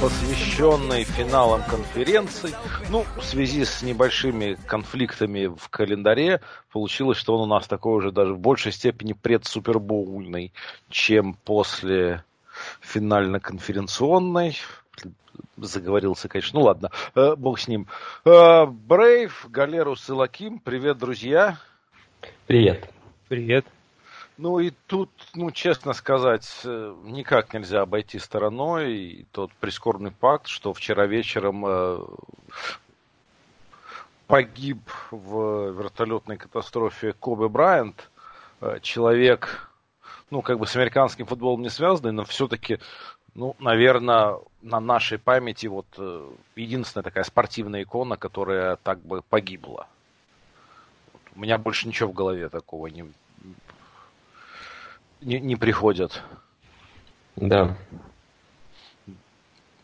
посвященный финалам конференций. Ну, в связи с небольшими конфликтами в календаре, получилось, что он у нас такой уже даже в большей степени предсупербоульный, чем после финально-конференционной. Заговорился, конечно. Ну ладно, э, бог с ним. Э, Брейв, Галерус и Лаким, привет, друзья. Привет. Привет. Ну и тут, ну, честно сказать, э, никак нельзя обойти стороной тот прискорбный факт, что вчера вечером э, погиб в вертолетной катастрофе Коби Брайант, э, человек, ну, как бы с американским футболом не связанный, но все-таки, ну, наверное, на нашей памяти вот единственная такая спортивная икона, которая так бы погибла. У меня больше ничего в голове такого не, не, не приходят. Да.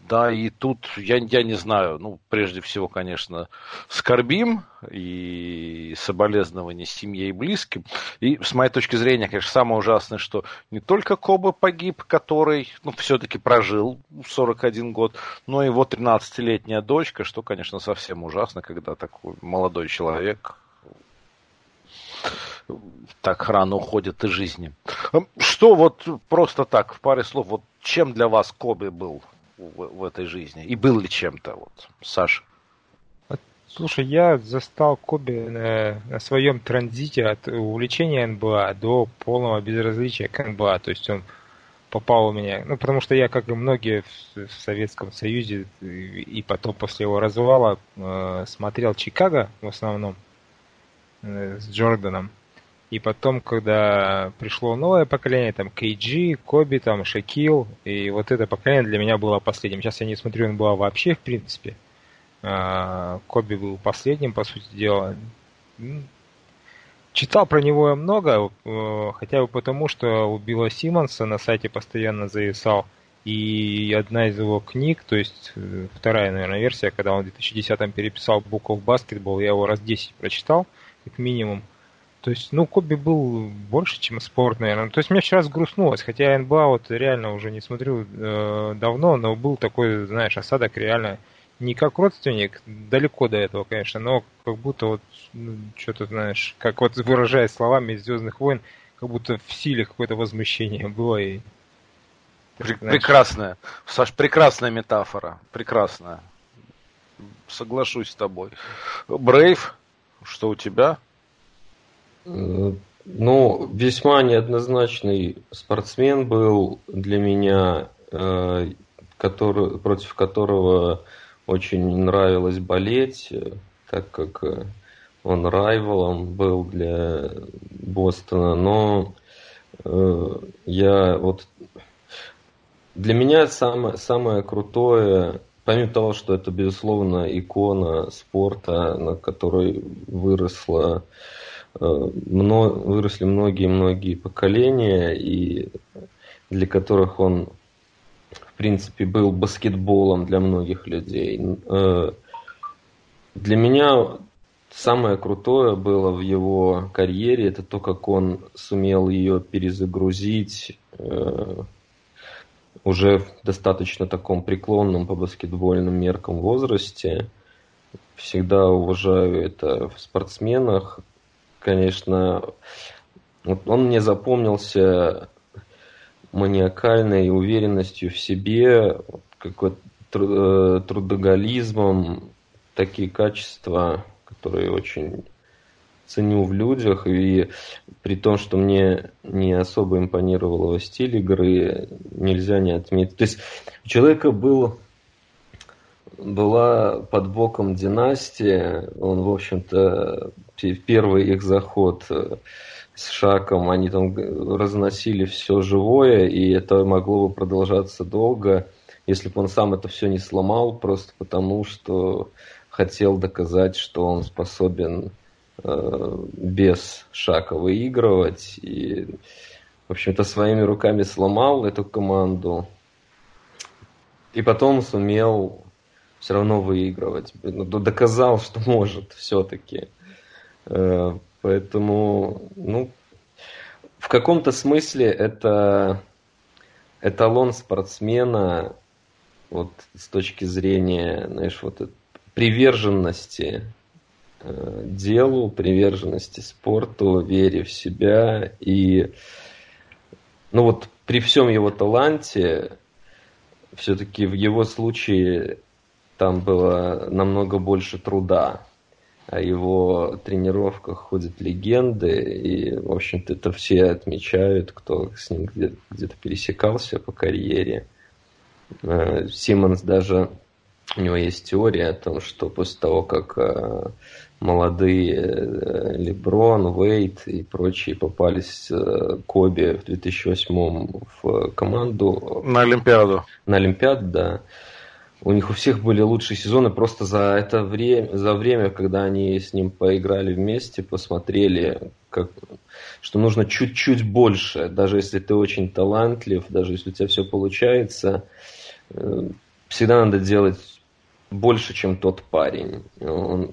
Да, и тут я, я не знаю, ну, прежде всего, конечно, скорбим и соболезнования семье и близким. И с моей точки зрения, конечно, самое ужасное, что не только Коба погиб, который, ну, все-таки прожил 41 год, но и его 13-летняя дочка, что, конечно, совсем ужасно, когда такой молодой человек так рано уходит из жизни. Что вот просто так, в паре слов, вот чем для вас Коби был в, в этой жизни? И был ли чем-то, вот, Саша? Слушай, я застал Коби на, на своем транзите от увлечения НБА до полного безразличия к НБА. То есть он попал у меня, ну, потому что я, как и многие в, в Советском Союзе и, и потом после его развала э, смотрел Чикаго в основном э, с Джорданом. И потом, когда пришло новое поколение, там Кейджи, Коби, там Шакил, и вот это поколение для меня было последним. Сейчас я не смотрю он НБА вообще, в принципе. А, Коби был последним, по сути дела. Читал про него много, э, хотя бы потому, что у Билла Симмонса на сайте постоянно зависал. И одна из его книг, то есть э, вторая, наверное, версия, когда он в 2010-м переписал Book of Basketball, я его раз 10 прочитал, как минимум. То есть, ну, Коби был больше, чем спорт, наверное. То есть, мне вчера сгрустнулось, хотя НБА вот реально уже не смотрю э, давно, но был такой, знаешь, осадок реально не как родственник, далеко до этого, конечно, но как будто вот ну, что-то, знаешь, как вот выражая словами из Звездных войн, как будто в силе какое-то возмущение было и знаешь... Прекрасная, Саш, прекрасная метафора, прекрасная. Соглашусь с тобой. Брейв, что у тебя? Э, ну, весьма неоднозначный спортсмен был для меня, э, который, против которого очень нравилось болеть, так как он райвалом был для Бостона. Но э, я вот для меня самое, самое крутое, помимо того, что это, безусловно, икона спорта, на которой выросла Э, выросли многие-многие поколения, и для которых он, в принципе, был баскетболом для многих людей. Э, для меня самое крутое было в его карьере, это то, как он сумел ее перезагрузить э, уже в достаточно таком преклонном по баскетбольным меркам возрасте. Всегда уважаю это в спортсменах, конечно, вот он мне запомнился маниакальной уверенностью в себе, какой-то э, трудоголизмом, такие качества, которые очень ценю в людях, и при том, что мне не особо импонировал его стиль игры, нельзя не отметить. То есть у человека был была под боком династия. Он, в общем-то, первый их заход э, с Шаком, они там разносили все живое, и это могло бы продолжаться долго, если бы он сам это все не сломал, просто потому что хотел доказать, что он способен без Шака выигрывать. И, в общем-то, своими руками сломал эту команду. И потом сумел все равно выигрывать. Ну, доказал, что может все-таки. Э, поэтому, ну, в каком-то смысле это эталон спортсмена вот с точки зрения, знаешь, вот приверженности э, делу, приверженности спорту, вере в себя и ну вот при всем его таланте все-таки в его случае там было намного больше труда. О его тренировках ходят легенды, и, в общем-то, это все отмечают, кто с ним где-то пересекался по карьере. Э, Симмонс даже, у него есть теория о том, что после того, как э, молодые э, Леброн, Вейт и прочие попались Коби в 2008 в команду. На Олимпиаду. На Олимпиаду, да. У них у всех были лучшие сезоны, просто за это время, за время, когда они с ним поиграли вместе, посмотрели, как, что нужно чуть-чуть больше, даже если ты очень талантлив, даже если у тебя все получается, Э, всегда надо делать больше, чем тот парень. Он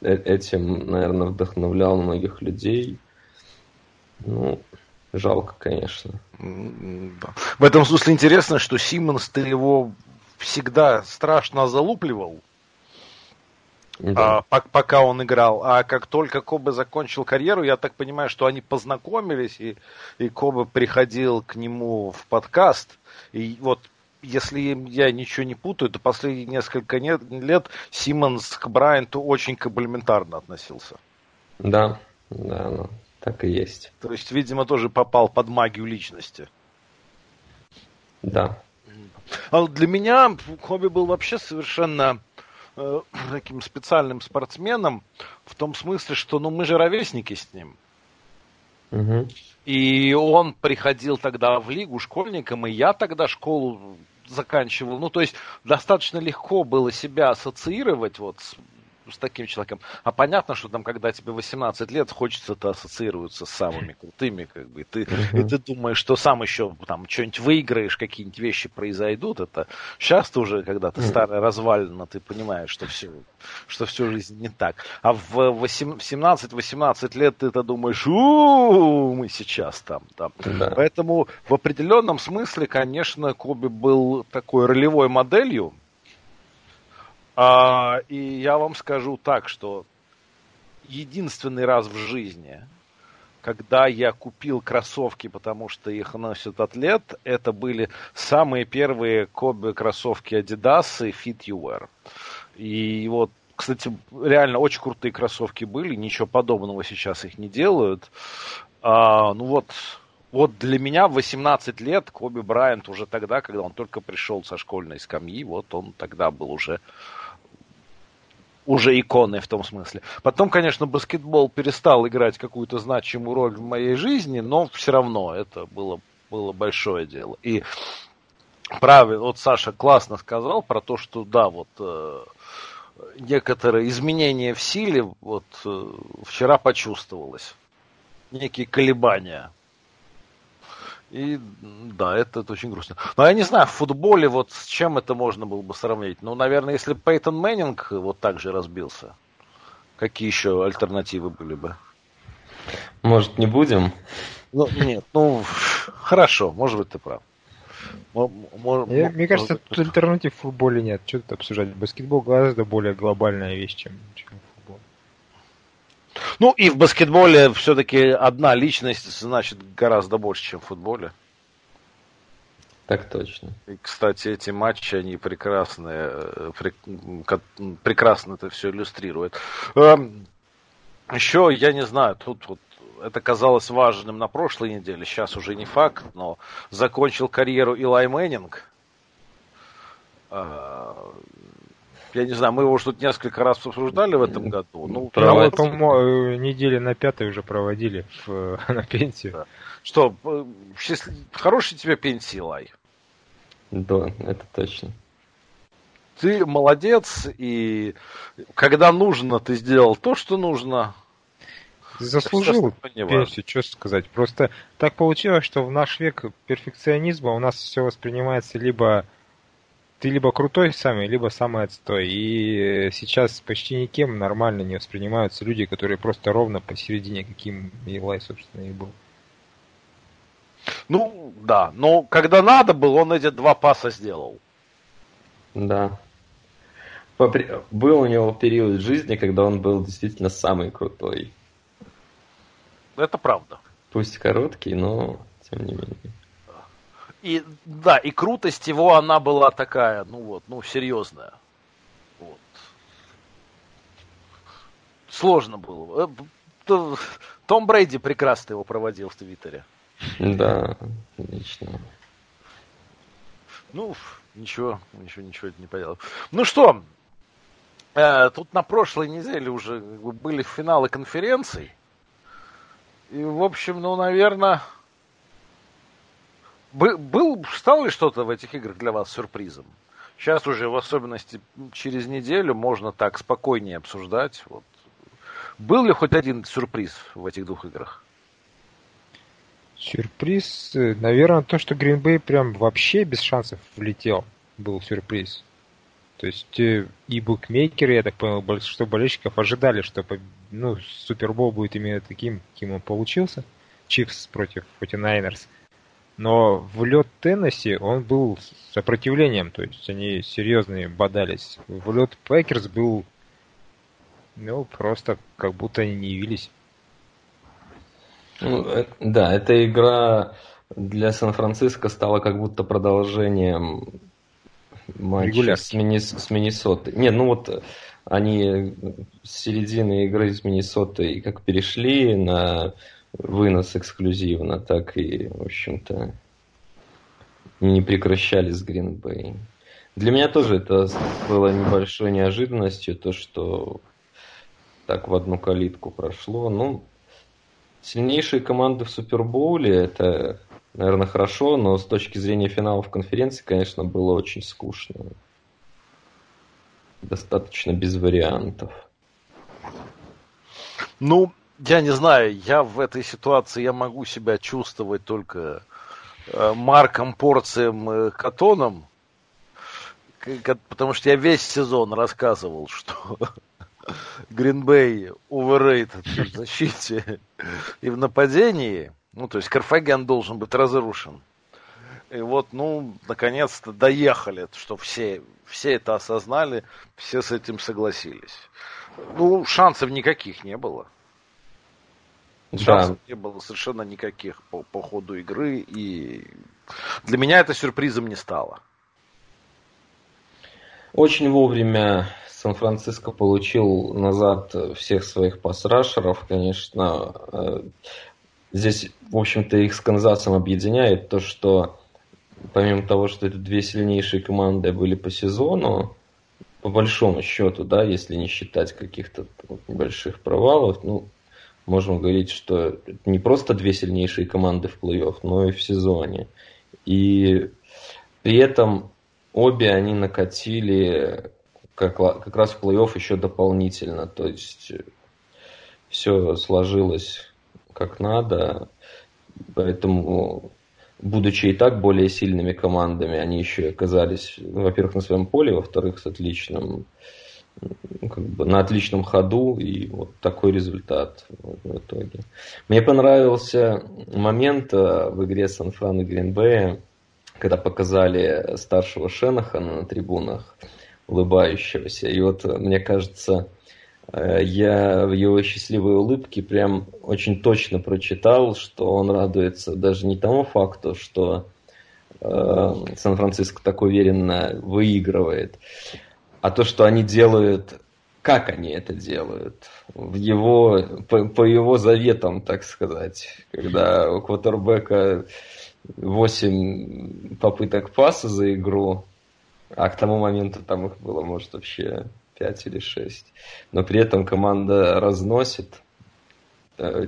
э, этим, наверное, вдохновлял многих людей. Ну, жалко, конечно. В этом смысле интересно, что Симмонс ты его всегда страшно залупливал, да. а, пока он играл. А как только Коба закончил карьеру, я так понимаю, что они познакомились, и, и Коба приходил к нему в подкаст. И вот если я ничего не путаю, то последние несколько лет Симмонс к Брайанту очень комплиментарно относился. Да, да, ну, так и есть. То есть, видимо, тоже попал под магию личности. Да. А для меня Коби был вообще совершенно э, таким специальным спортсменом в том смысле, что ну мы же ровесники с ним. Угу. И он приходил тогда в лигу школьником, и я тогда школу заканчивал. Ну, то есть достаточно легко было себя ассоциировать вот с с таким человеком. А понятно, что там, когда тебе 18 лет, хочется это ассоциироваться с самыми крутыми, как бы. Ты, uh-huh. И ты думаешь, что сам еще там что-нибудь выиграешь, какие-нибудь вещи произойдут. Это сейчас ты уже, когда ты старая развалина, ты понимаешь, что все, что всю жизнь не так. А в 17-18 лет ты это думаешь, у мы сейчас там. там. Да. Поэтому в определенном смысле, конечно, Коби был такой ролевой моделью, а, и я вам скажу так, что единственный раз в жизни, когда я купил кроссовки, потому что их носит атлет, это были самые первые Коби кроссовки Adidas и Fit You Wear. И вот, кстати, реально очень крутые кроссовки были, ничего подобного сейчас их не делают. А, ну вот, вот для меня в 18 лет Коби Брайант уже тогда, когда он только пришел со школьной скамьи, вот он тогда был уже уже иконой в том смысле. Потом, конечно, баскетбол перестал играть какую-то значимую роль в моей жизни, но все равно это было, было большое дело. И правильно, вот Саша классно сказал про то, что да, вот э, некоторые изменения в силе вот э, вчера почувствовалось. Некие колебания. И да, это, это очень грустно. Но я не знаю, в футболе вот с чем это можно было бы сравнить. Ну, наверное, если Пейтон Мэннинг вот так же разбился, какие еще альтернативы были бы? Может, не будем? Ну, нет, ну, хорошо, может быть, ты прав. Я, мне кажется, тут альтернатив в футболе нет. Что тут обсуждать? Баскетбол гораздо более глобальная вещь, чем, чем ну и в баскетболе все-таки одна личность значит гораздо больше, чем в футболе. Так точно. И, кстати, эти матчи, они прекрасные, э, прекрасно это все иллюстрируют. Эм, Еще, я не знаю, тут вот это казалось важным на прошлой неделе, сейчас уже не факт, но закончил карьеру Илай Мэннинг. Я не знаю, мы его тут несколько раз обсуждали в этом году. Ну, Провод... по-моему, недели на пятой уже проводили в, на пенсию. Да. Что, э, счастлив... хороший тебе пенсии, Лай? Да, это точно. ты молодец, и когда нужно, ты сделал то, что нужно. Заслужил пенсию, что сказать. Просто так получилось, что в наш век перфекционизма у нас все воспринимается либо ты либо крутой самый, либо самый отстой. И сейчас почти никем нормально не воспринимаются люди, которые просто ровно посередине, каким Илай, собственно, и был. Ну, да. Но когда надо было, он эти два паса сделал. Да. Был у него период жизни, когда он был действительно самый крутой. Это правда. Пусть короткий, но тем не менее. И да, и крутость его, она была такая, ну вот, ну, серьезная. Вот. Сложно было. Э, Том Брейди прекрасно его проводил в Твиттере. Да, отлично. Ну, ничего, ничего, ничего не поделал. Ну что, э, тут на прошлой неделе уже были финалы конференций. И, в общем, ну, наверное, был, стало ли что-то в этих играх для вас сюрпризом? Сейчас уже, в особенности через неделю, можно так спокойнее обсуждать. Вот. Был ли хоть один сюрприз в этих двух играх? Сюрприз, э, наверное, то, что Грин-Бэй прям вообще без шансов влетел, был сюрприз. То есть э, и букмекеры, я так понял, большинство болельщиков ожидали, что ну, Супербол будет именно таким, каким он получился. Chiefs против 49ers. Но вылет Теннесси он был сопротивлением, то есть они серьезные бодались. Вылет Packers был, ну, просто как будто они не явились. Ну, э, да, эта игра для Сан-Франциско стала как будто продолжением матча с, Миннес... с Миннесотой. Не, ну вот они с середины игры с Миннесотой как перешли на вынос эксклюзивно, так и, в общем-то, не прекращали с Гринбей. Для меня тоже это было небольшой неожиданностью, то, что так в одну калитку прошло. Ну, сильнейшие команды в Супербоуле, это, наверное, хорошо, но с точки зрения финалов конференции, конечно, было очень скучно. Достаточно без вариантов. Ну, я не знаю, я в этой ситуации я могу себя чувствовать только э, Марком Порцием э, Катоном, потому что я весь сезон рассказывал, что Гринбей overrated в защите и в нападении. Ну, то есть Карфаген должен быть разрушен. И вот, ну, наконец-то доехали, что все, все это осознали, все с этим согласились. Ну, шансов никаких не было. Шансов да. не было совершенно никаких по, по ходу игры, и для меня это сюрпризом не стало. Очень вовремя Сан-Франциско получил назад всех своих пасрашеров, конечно. Э, здесь, в общем-то, их с Канзасом объединяет то, что помимо того, что это две сильнейшие команды были по сезону, по большому счету, да, если не считать каких-то небольших провалов, ну, можем говорить, что не просто две сильнейшие команды в плей-офф, но и в сезоне. И при этом обе они накатили как, как раз в плей-офф еще дополнительно. То есть все сложилось как надо. Поэтому, будучи и так более сильными командами, они еще оказались, во-первых, на своем поле, во-вторых, с отличным ну, как бы на отличном ходу, и вот такой результат в итоге. Мне понравился момент э, в игре Сан-Фран и Гринбея, когда показали старшего Шенахана на трибунах, улыбающегося. И вот, э, мне кажется, э, я в его счастливой улыбке прям очень точно прочитал, что он радуется даже не тому факту, что э, Сан-Франциско так уверенно выигрывает, а то, что они делают, как они это делают, в его, по, по его заветам, так сказать, когда у квотербека 8 попыток паса за игру, а к тому моменту там их было, может, вообще 5 или 6. Но при этом команда разносит. Э,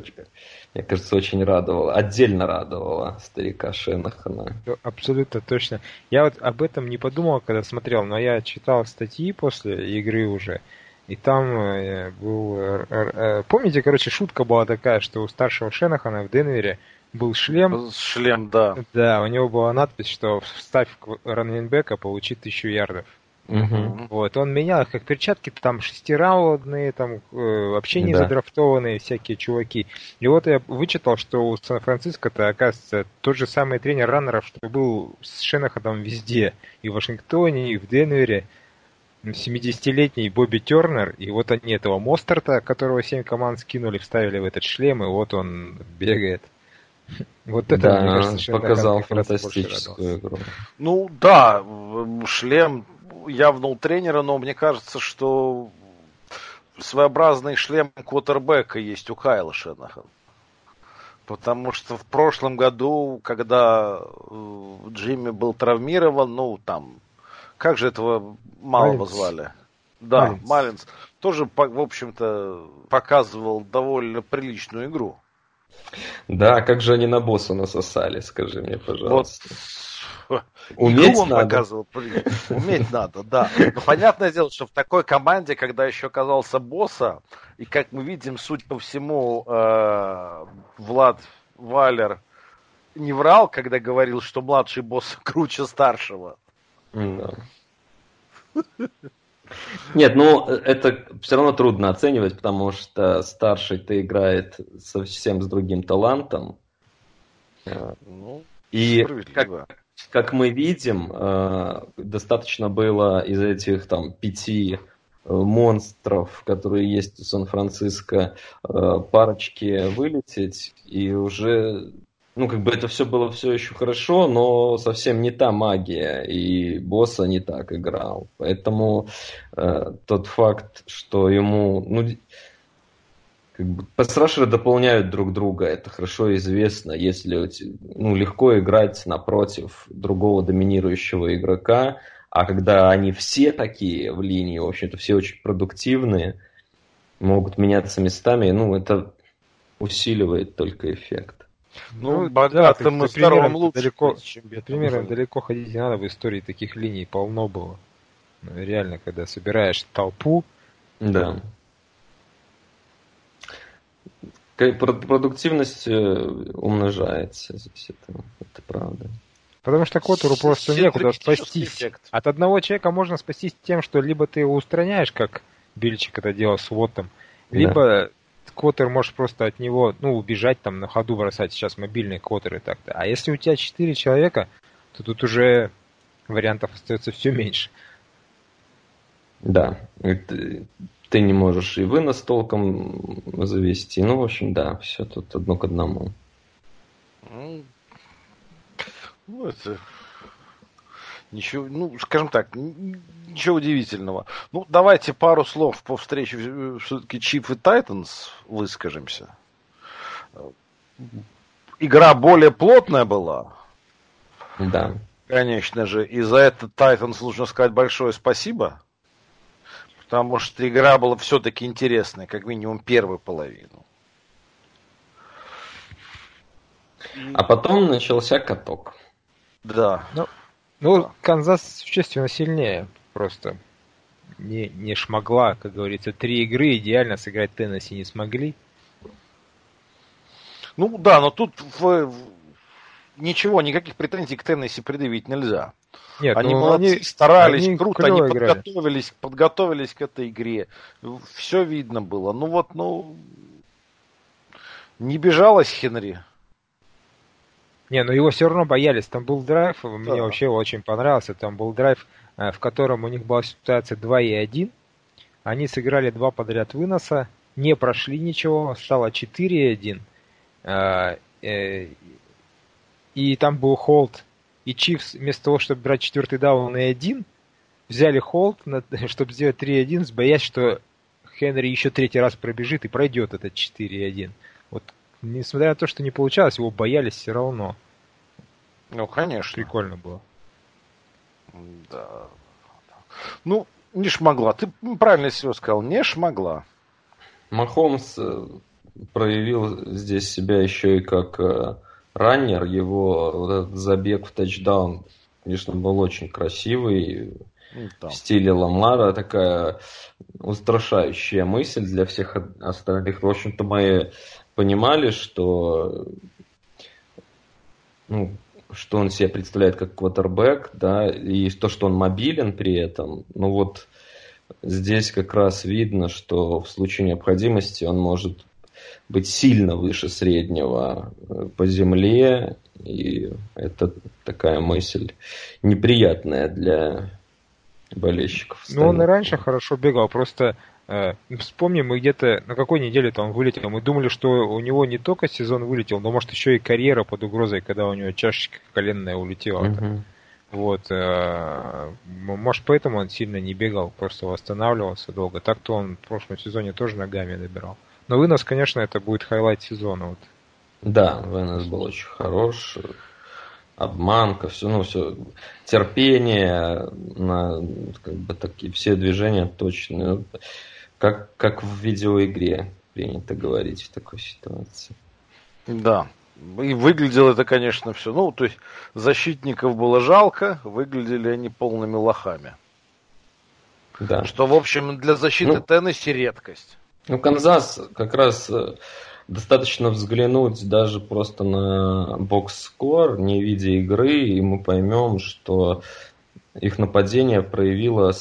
мне кажется, очень радовало, отдельно радовало старика Шенахана. Абсолютно точно. Я вот об этом не подумал, когда смотрел, но я читал статьи после игры уже, и там э, был... Э, помните, короче, шутка была такая, что у старшего Шенахана в Денвере был шлем. Шлем, да. Да, у него была надпись, что вставь раннинбека, получи тысячу ярдов. Угу. Вот, он менял их как перчатки, там шестираундные, там э, вообще не да. задрафтованные всякие чуваки. И вот я вычитал, что у Сан-Франциско-то, оказывается, тот же самый тренер раннеров, что был с Шенаходом везде. И в Вашингтоне, и в Денвере. 70-летний Бобби Тернер, и вот они этого Мостерта, которого 7 команд скинули, вставили в этот шлем, и вот он бегает. Вот это, да, мне кажется, показал фантастическую игру. Ну да, шлем явнул тренера, но мне кажется, что своеобразный шлем квотербека есть у Кайла Шенахан. Потому что в прошлом году, когда э, Джимми был травмирован, ну там, как же этого малого Малинс. звали? Да, Малинс. Малинс. Тоже, в общем-то, показывал довольно приличную игру. Да, как же они на босса насосали, скажи мне, пожалуйста. Вот Уметь он надо. показывал. Уметь надо, да. Но понятное дело, что в такой команде, когда еще оказался босса, и как мы видим, суть по всему, э, Влад Валер не врал, когда говорил, что младший босс круче старшего. Да. Нет, ну это все равно трудно оценивать, потому что старший-то играет совсем с другим талантом. Ну, и как, как мы видим, э, достаточно было из этих там пяти э, монстров, которые есть у Сан-Франциско, э, парочки вылететь, и уже, ну, как бы это все было все еще хорошо, но совсем не та магия, и босса не так играл. Поэтому тот факт, что ему, ну, как бы пассрашеры дополняют друг друга, это хорошо известно, если ну, легко играть напротив другого доминирующего игрока, а когда они все такие в линии, в общем-то, все очень продуктивные, могут меняться местами, ну, это усиливает только эффект. Ну, ну богатым да, и здоровым лучше. Далеко, чем примерно далеко ходить не надо, в истории таких линий полно было. Ну, реально, когда собираешь толпу, да продуктивность э, умножается здесь, это, это правда. Потому что Котору просто некуда спастись. Эффект. От одного человека можно спастись тем, что либо ты его устраняешь, как Бельчик это делал с Вотом, либо да. Коттер может просто от него, ну, убежать там на ходу бросать сейчас мобильные Коттеры так-то. А если у тебя четыре человека, то тут уже вариантов остается все меньше. Да, ты не можешь и вынос толком завести. Ну, в общем, да, все тут одно к одному. Ну, ну это... Ничего, ну, скажем так, ничего удивительного. Ну, давайте пару слов по встрече э, все-таки Чип и Тайтанс выскажемся. Игра более плотная была. Да. Конечно же. И за это Тайтанс нужно сказать большое спасибо. Потому что игра была все-таки интересная, как минимум первую половину. А потом начался каток. Да. Ну, ну Канзас существенно сильнее просто. Не, не шмогла, как говорится, три игры идеально сыграть Теннесси не смогли. Ну да, но тут в, в, ничего, никаких претензий к Теннесси предъявить нельзя. Нет, они ну, молодцы, они, старались, они круто, они подготовились, играли. подготовились к этой игре. Все видно было. Ну вот, ну, не бежалось Хенри. Не, но его все равно боялись. Там был драйв, да. мне вообще очень понравился. Там был драйв, э, в котором у них была ситуация 2 и 1. Они сыграли два подряд выноса, не прошли ничего, стало 4 и 1. Э, э, и там был холд и Чивс вместо того, чтобы брать четвертый даун и один, взяли холд, чтобы сделать 3-1, боясь, что Хенри еще третий раз пробежит и пройдет этот 4-1. Вот, несмотря на то, что не получалось, его боялись все равно. Ну, конечно. Прикольно было. Да. Ну, не шмогла. Ты правильно все сказал, не шмогла. Махомс э, проявил здесь себя еще и как э, раннер. Его вот этот забег в тачдаун, конечно, был очень красивый. Ну, в стиле Ламара такая устрашающая мысль для всех остальных. В общем-то, мы понимали, что ну, что он себе представляет как квотербек, да, и то, что он мобилен при этом. Ну вот здесь как раз видно, что в случае необходимости он может быть сильно выше среднего э, по земле, и это такая мысль неприятная для болельщиков. Ну, он и раньше хорошо бегал, просто э, вспомним, мы где-то на какой неделе-то он вылетел. Мы думали, что у него не только сезон вылетел, но может еще и карьера под угрозой, когда у него чашечка коленная улетела. Угу. Вот, э, может поэтому он сильно не бегал, просто восстанавливался долго. Так-то он в прошлом сезоне тоже ногами набирал. Но вынос, конечно, это будет highlight сезона. Вот. Да, вынос был очень хорош обманка, все, ну, все, терпение, на, как бы такие все движения точные, ну, как, как в видеоигре принято говорить в такой ситуации. Да, и выглядело это, конечно, все. Ну, то есть защитников было жалко, выглядели они полными лохами. Да. Что, в общем, для защиты ну, Теннесси редкость. Ну, Канзас как раз э, Достаточно взглянуть даже просто на бокс-скор, не видя игры, и мы поймем, что их нападение проявило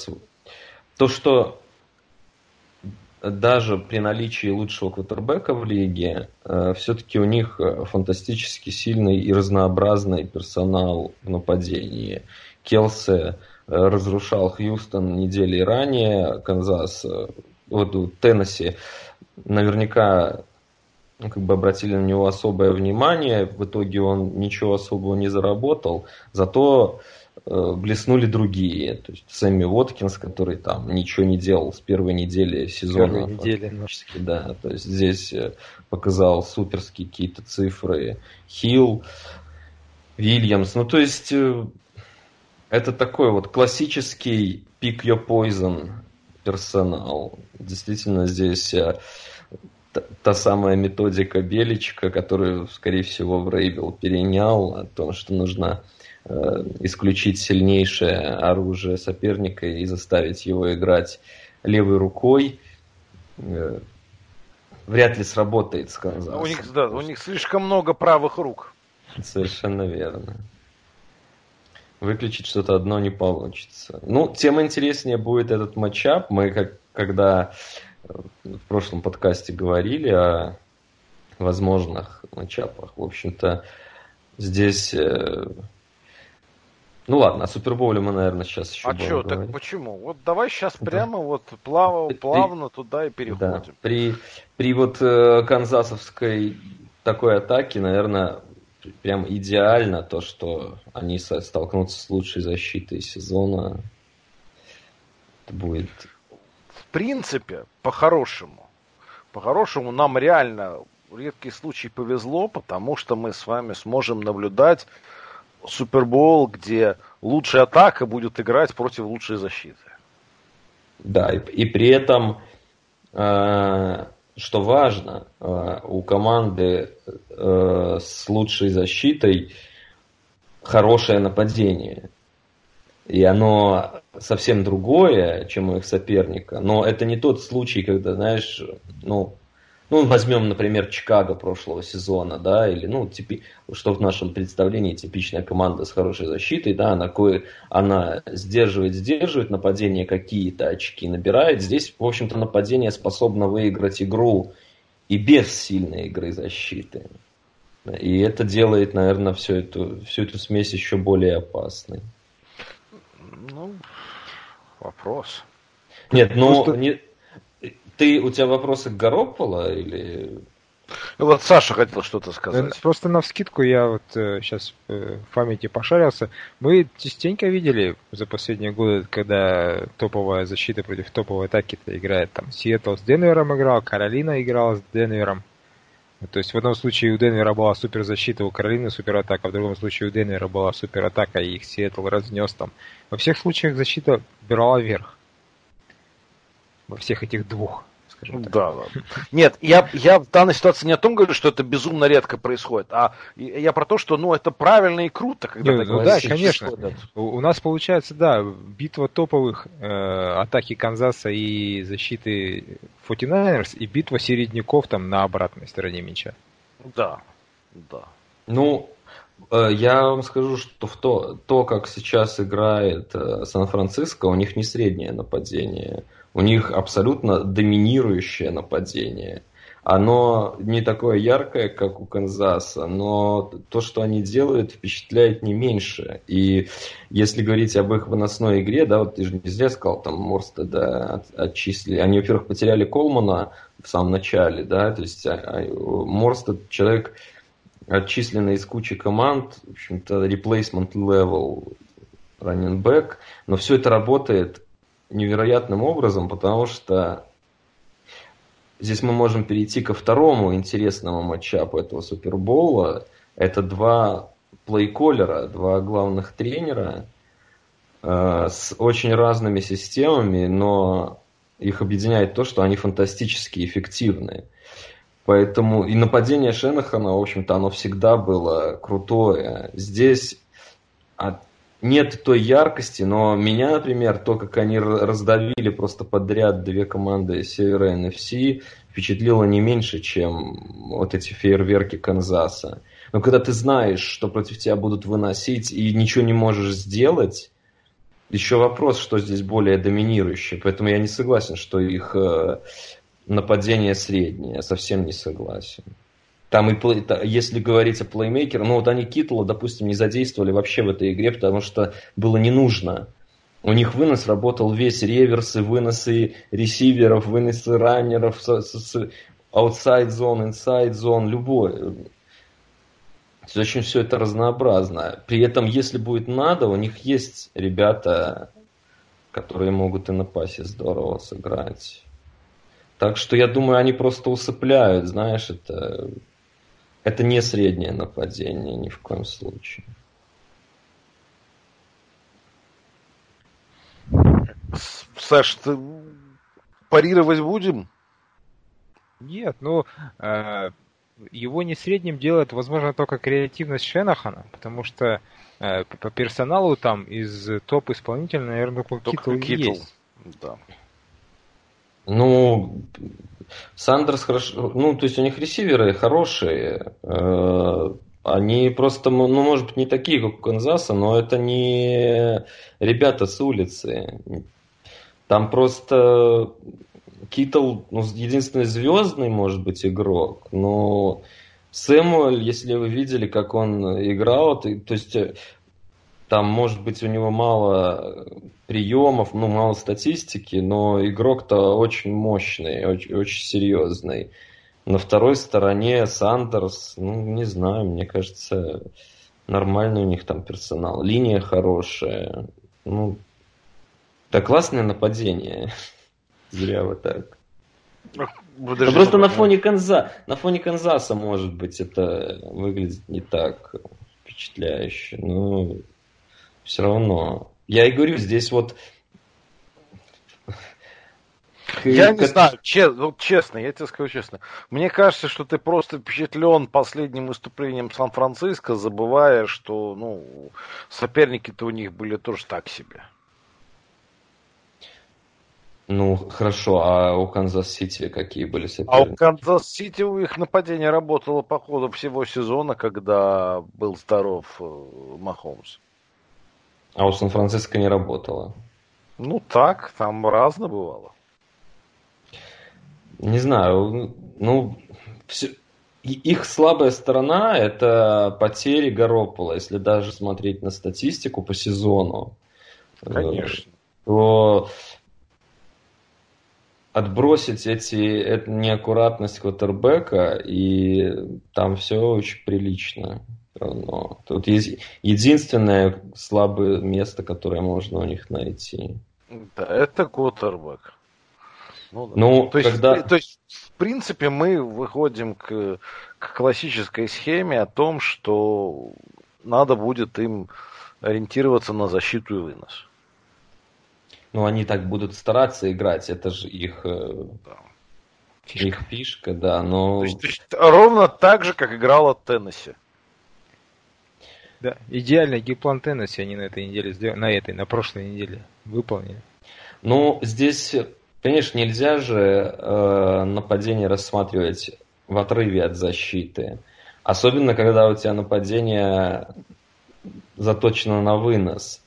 то, что даже при наличии лучшего квотербека в лиге, э, все-таки у них фантастически сильный и разнообразный персонал в нападении. Келсе э, разрушал Хьюстон недели ранее, Канзас, э, вот Теннесси наверняка ну, как бы обратили на него особое внимание. В итоге он ничего особого не заработал, зато э, блеснули другие. То есть Сэмми Уоткинс, который там ничего не делал с первой недели сезона. Первой недели, да. То есть здесь э, показал суперские какие-то цифры. Хилл, Вильямс. Ну, то есть э, это такой вот классический pick your poison персонал. Действительно здесь э, та, самая методика Беличка, которую, скорее всего, Врейбел перенял, о том, что нужно э, исключить сильнейшее оружие соперника и заставить его играть левой рукой. Э, вряд ли сработает с Канзасом. У них, да, у них слишком много правых рук. Совершенно верно. Выключить что-то одно не получится. Ну, тем интереснее будет этот матчап. Мы, как, когда в прошлом подкасте говорили о возможных матчапах. В общем-то, здесь... Э, ну ладно, о Супербоуле мы, наверное, сейчас еще а что, так почему? Вот давай сейчас да. прямо вот плавно, плавно при, туда и переходим. Да. При, при вот э, канзасовской такой атаке, наверное, прям идеально то, что они столкнутся с лучшей защитой сезона. Это будет принципе, по-хорошему, по-хорошему нам реально в редкий случай повезло, потому что мы с вами сможем наблюдать Супербол, где лучшая атака будет играть против лучшей защиты. Да, и, и при этом, э, что важно, э, у команды э, с лучшей защитой хорошее нападение. И оно совсем другое, чем у их соперника. Но это не тот случай, когда, знаешь, ну, ну, возьмем, например, Чикаго прошлого сезона, да, или, ну, типи, что в нашем представлении типичная команда с хорошей защитой, да, она, кое, она сдерживает, сдерживает нападение, какие-то очки набирает. Здесь, в общем-то, нападение способно выиграть игру и без сильной игры защиты. И это делает, наверное, всю эту, всю эту смесь еще более опасной. Ну, вопрос. Нет, ну, Просто... не... ты, у тебя вопросы к Гарополо или... Ну, вот Саша хотел что-то сказать. Просто на вскидку я вот э, сейчас э, в памяти пошарился. Мы частенько видели за последние годы, когда топовая защита против топовой атаки играет. Там Сиэтл с Денвером играл, Каролина играла с Денвером. То есть в одном случае у Денвера была суперзащита, у Каролины суператака, в другом случае у Денвера была суператака, и их Сиэтл разнес там. Во всех случаях защита брала вверх. Во всех этих двух, скажем так. Да, да. Нет, я, я в данной ситуации не о том говорю, что это безумно редко происходит, а я про то, что ну это правильно и круто, когда Не, такие ну да, конечно. У, у нас получается, да, битва топовых э, атаки Канзаса и защиты 49ers и битва середняков там на обратной стороне мяча. Да, да. Ну, э, я вам скажу, что в то, то как сейчас играет э, Сан-Франциско, у них не среднее нападение. У них абсолютно доминирующее нападение. Оно не такое яркое, как у Канзаса, но то, что они делают, впечатляет не меньше. И если говорить об их выносной игре, да, вот ты же не зря сказал, там Морстеда от, отчислили. Они, во-первых, потеряли Колмана в самом начале, да, то есть а, а, Морстед человек, отчисленный из кучи команд, в общем-то, replacement level running back, но все это работает невероятным образом, потому что здесь мы можем перейти ко второму интересному матчапу этого Супербола. Это два плейколлера, два главных тренера э, с очень разными системами, но их объединяет то, что они фантастически эффективны. Поэтому и нападение Шенахана, в общем-то, оно всегда было крутое. Здесь от нет той яркости, но меня, например, то, как они раздавили просто подряд две команды Севера NFC, впечатлило не меньше, чем вот эти фейерверки Канзаса. Но когда ты знаешь, что против тебя будут выносить и ничего не можешь сделать, еще вопрос, что здесь более доминирующее. Поэтому я не согласен, что их э, нападение среднее. Я совсем не согласен. Там и если говорить о плеймейкере, ну вот они Китла, допустим, не задействовали вообще в этой игре, потому что было не нужно. У них вынос работал весь, реверсы, выносы ресиверов, выносы раннеров, outside zone, inside zone, любой. Очень все это разнообразно. При этом, если будет надо, у них есть ребята, которые могут и на пасе здорово сыграть. Так что я думаю, они просто усыпляют, знаешь, это это не среднее нападение ни в коем случае. Саш, ты парировать будем? Нет, ну э, его не средним делает, возможно, только креативность Шенахана, потому что э, по персоналу там из топ-исполнителя, наверное, только Китл есть. Да. Ну, Сандерс хорошо, ну, то есть у них ресиверы хорошие, э, они просто, ну, может быть, не такие, как у Канзаса, но это не ребята с улицы. Там просто Китл, ну, единственный звездный, может быть, игрок, но Сэмуэль, если вы видели, как он играл, то, то есть там, может быть, у него мало приемов, ну, мало статистики, но игрок-то очень мощный, очень, очень серьезный. На второй стороне Сандерс, ну, не знаю, мне кажется, нормальный у них там персонал. Линия хорошая. Ну, да классное нападение. Зря вы так. Ну, просто на фоне, Канза, на фоне Канзаса, может быть, это выглядит не так впечатляюще. Ну, все равно. Я и говорю, здесь вот... Я не знаю, чест, вот честно, я тебе скажу честно. Мне кажется, что ты просто впечатлен последним выступлением Сан-Франциско, забывая, что ну, соперники-то у них были тоже так себе. Ну, хорошо, а у Канзас-Сити какие были соперники? А у Канзас-Сити у их нападение работало по ходу всего сезона, когда был здоров э, Махомс. А у Сан-Франциско не работало. Ну так, там разно бывало. Не знаю, ну, все, их слабая сторона это потери Garoppolo, если даже смотреть на статистику по сезону. Конечно. То отбросить эти, эту неаккуратность квотербека, и там все очень прилично равно. Тут есть единственное слабое место, которое можно у них найти. Да, это Коттербек. Ну, да. ну то, когда... есть, то есть, в принципе, мы выходим к, к классической схеме о том, что надо будет им ориентироваться на защиту и вынос. Ну, они так будут стараться играть, это же их... Э, да. Фишка. Их фишка, да, но... То есть, то есть, ровно так же, как играла Теннесси. Да, идеальный геймплан Теннесси они на этой неделе сделали, на этой, на прошлой неделе выполнили. Ну, здесь, конечно, нельзя же э, нападение рассматривать в отрыве от защиты. Особенно, когда у тебя нападение заточено на вынос.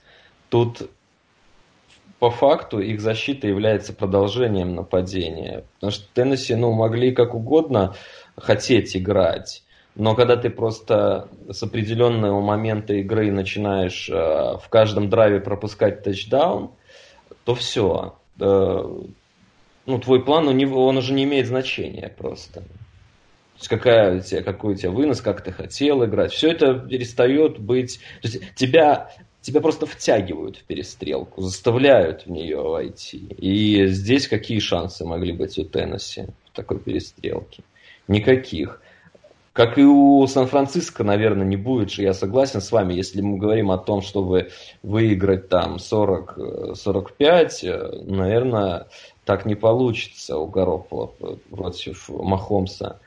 Тут по факту их защита является продолжением нападения. Потому что Теннесси ну, могли как угодно хотеть играть. Но когда ты просто с определенного момента игры начинаешь э, в каждом драйве пропускать тачдаун, то все. Э, ну, твой план, не, он уже не имеет значения просто. То есть какая у тебя, какой у тебя вынос, как ты хотел играть. Все это перестает быть... То есть тебя, тебя просто втягивают в перестрелку, заставляют в нее войти. И здесь какие шансы могли быть у Теннесси в такой перестрелке? Никаких. Как и у Сан-Франциско, наверное, не будет я согласен с вами, если мы говорим о том, чтобы выиграть там 40-45, э, наверное, так не получится у Гаропола против Махомса.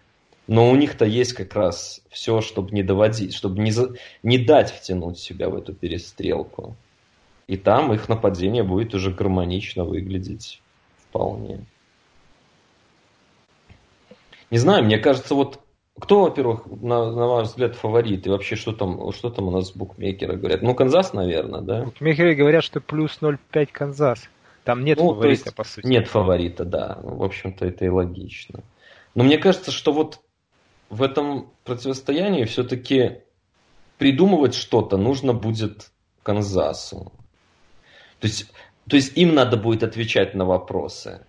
Но у них-то есть как раз все, чтобы не доводить, чтобы не, за... не дать втянуть себя в эту перестрелку. И там их нападение будет уже гармонично выглядеть вполне. Не знаю, мне кажется, вот кто, во-первых, на, на ваш взгляд, фаворит? И вообще, что там, что там у нас букмекеры говорят? Ну, Канзас, наверное, да? Букмекеры говорят, что плюс 0,5 Канзас. Там нет ну, фаворита, есть, по сути. Нет фаворита, да. В общем-то, это и логично. Но мне кажется, что вот в этом противостоянии все-таки придумывать что-то нужно будет Канзасу. То есть, то есть им надо будет отвечать на вопросы.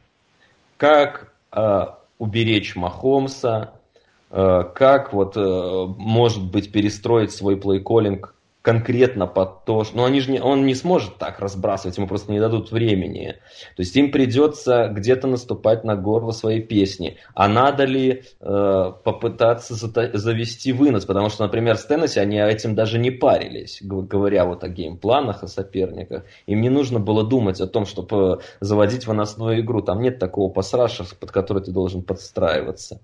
Как э, уберечь Махомса, как вот э, может быть перестроить свой плейколлинг конкретно под то, что... Ну, они же не, он не сможет так разбрасывать, ему просто не дадут времени. То есть им придется где-то наступать на горло своей песни. А надо ли э, попытаться завести вынос? Потому что, например, с Теннесси они этим даже не парились, говоря вот о геймпланах, о соперниках. Им не нужно было думать о том, чтобы заводить выносную игру. Там нет такого пасраша, под который ты должен подстраиваться.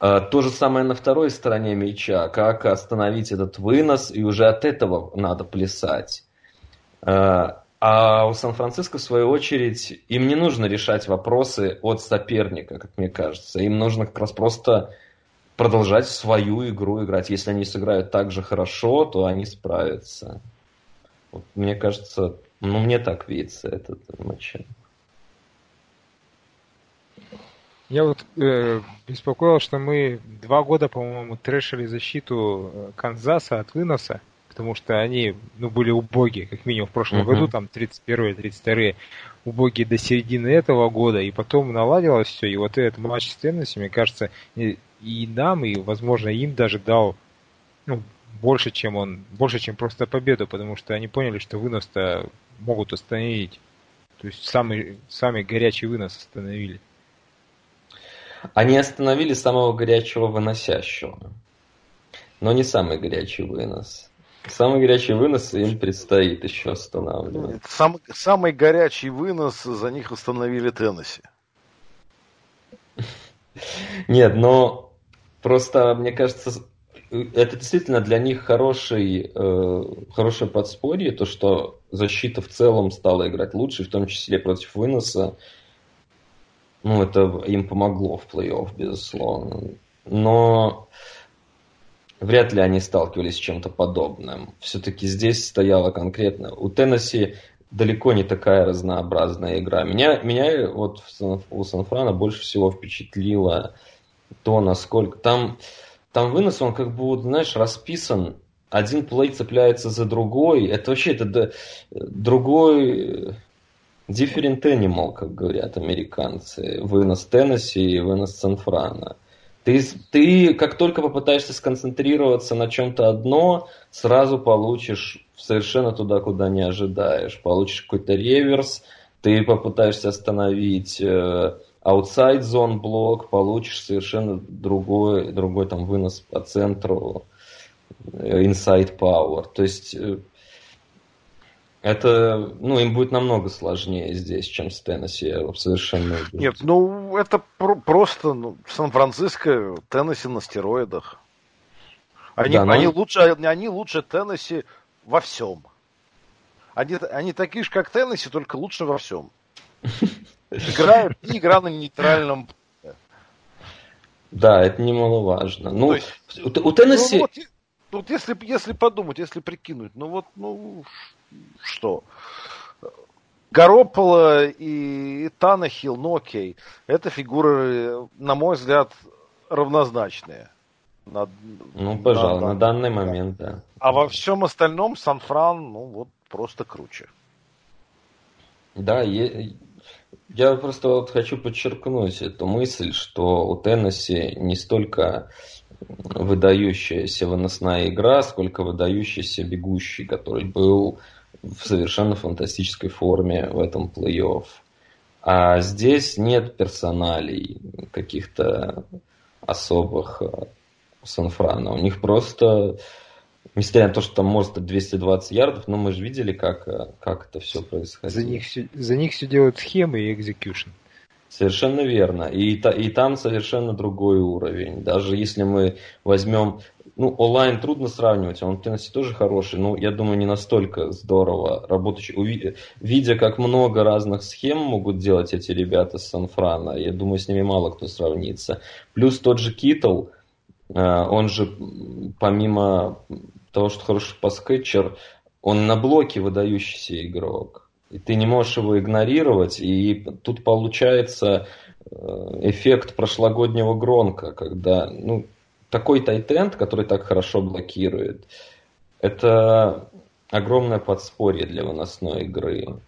А, то же самое на второй стороне мяча, как остановить этот вынос, и уже от этого надо плясать. А, а у Сан-Франциско, в свою очередь, им не нужно решать вопросы от соперника, как мне кажется. Им нужно как раз просто продолжать свою игру играть. Если они сыграют так же хорошо, то они справятся. Вот, мне кажется, ну, мне так видится этот матч. Я вот э, беспокоил, что мы два года, по-моему, трэшили защиту э, Канзаса от выноса, потому что они ну, были убогие, как минимум в прошлом uh-huh. году, там 31-е, 32-е, убогие до середины этого года, и потом наладилось все, и вот этот матч с Теннесси, мне кажется, и, и нам, и, возможно, им даже дал ну, больше, чем он, больше, чем просто победу, потому что они поняли, что вынос-то могут остановить. То есть самый, самый горячий вынос остановили. Они остановили самого горячего выносящего. Но не самый горячий вынос. Самый горячий вынос им предстоит еще останавливать. Сам, самый горячий вынос за них установили Теннесси. Нет, но просто, мне кажется, это действительно для них хороший, э, хорошее подспорье, то, что защита в целом стала играть лучше, в том числе против выноса. Ну, это им помогло в плей-офф, безусловно. Но вряд ли они сталкивались с чем-то подобным. Все-таки здесь стояла конкретно... У Теннесси далеко не такая разнообразная игра. Меня, меня вот у Сан-Франа больше всего впечатлило то, насколько... Там, там вынос, он как бы, вот, знаешь, расписан один плей цепляется за другой. Это вообще это другой Different animal, как говорят американцы. Вынос Теннесси и вынос Сан-Франа. Ты, ты как только попытаешься сконцентрироваться на чем-то одно, сразу получишь совершенно туда, куда не ожидаешь. Получишь какой-то реверс, ты попытаешься остановить э, outside zone блок, получишь совершенно другой, другой там вынос по центру, э, inside power. То есть э, Это, ну, им будет намного сложнее здесь, чем с Теннесси, я совершенно уверен. Нет, ну, это про- просто ну, Сан-Франциско, Теннесси на стероидах. Они, да, но... они, лучше, они лучше Теннесси во всем. Они, они такие же, как Теннесси, только лучше во всем. Играют и игра на нейтральном да, это немаловажно. Ну, есть, у, у Теннесси... Ну, вот, вот если, если подумать, если прикинуть, ну вот, ну, что? Garoppolo и Танахил, ну окей. Это фигуры, на мой взгляд, равнозначные. На, ну, пожалуй, на, на данный момент, да. А во всем остальном Сан-Фран, ну вот, просто круче. Да, е- я просто вот хочу подчеркнуть эту мысль, что у Теннесси не столько выдающаяся выносная игра, сколько выдающийся бегущий, который был в совершенно фантастической форме в этом плей-офф. А здесь нет персоналей каких-то особых э, Санфрана. У них просто, несмотря на то, что там может 220 ярдов, но мы же видели, как, э, как это все происходит. За них, за них все делают схемы и execution. Совершенно верно. И, и там совершенно другой уровень. Даже если мы возьмем... Ну, O-line трудно сравнивать, он в Теннесси тоже хороший, но я думаю, не настолько здорово работающий. Уви... Видя, как много разных схем могут делать эти ребята с Сан-Франа, я думаю, с ними мало кто сравнится. Плюс тот же Китл, э, он же помимо того, что хороший pass catcher, он на блоке выдающийся игрок. И ты не можешь его игнорировать. И тут получается э, эффект прошлогоднего Гронка, когда ну, такой тайтенд, который так хорошо блокирует, это огромное подспорье для выносной игры.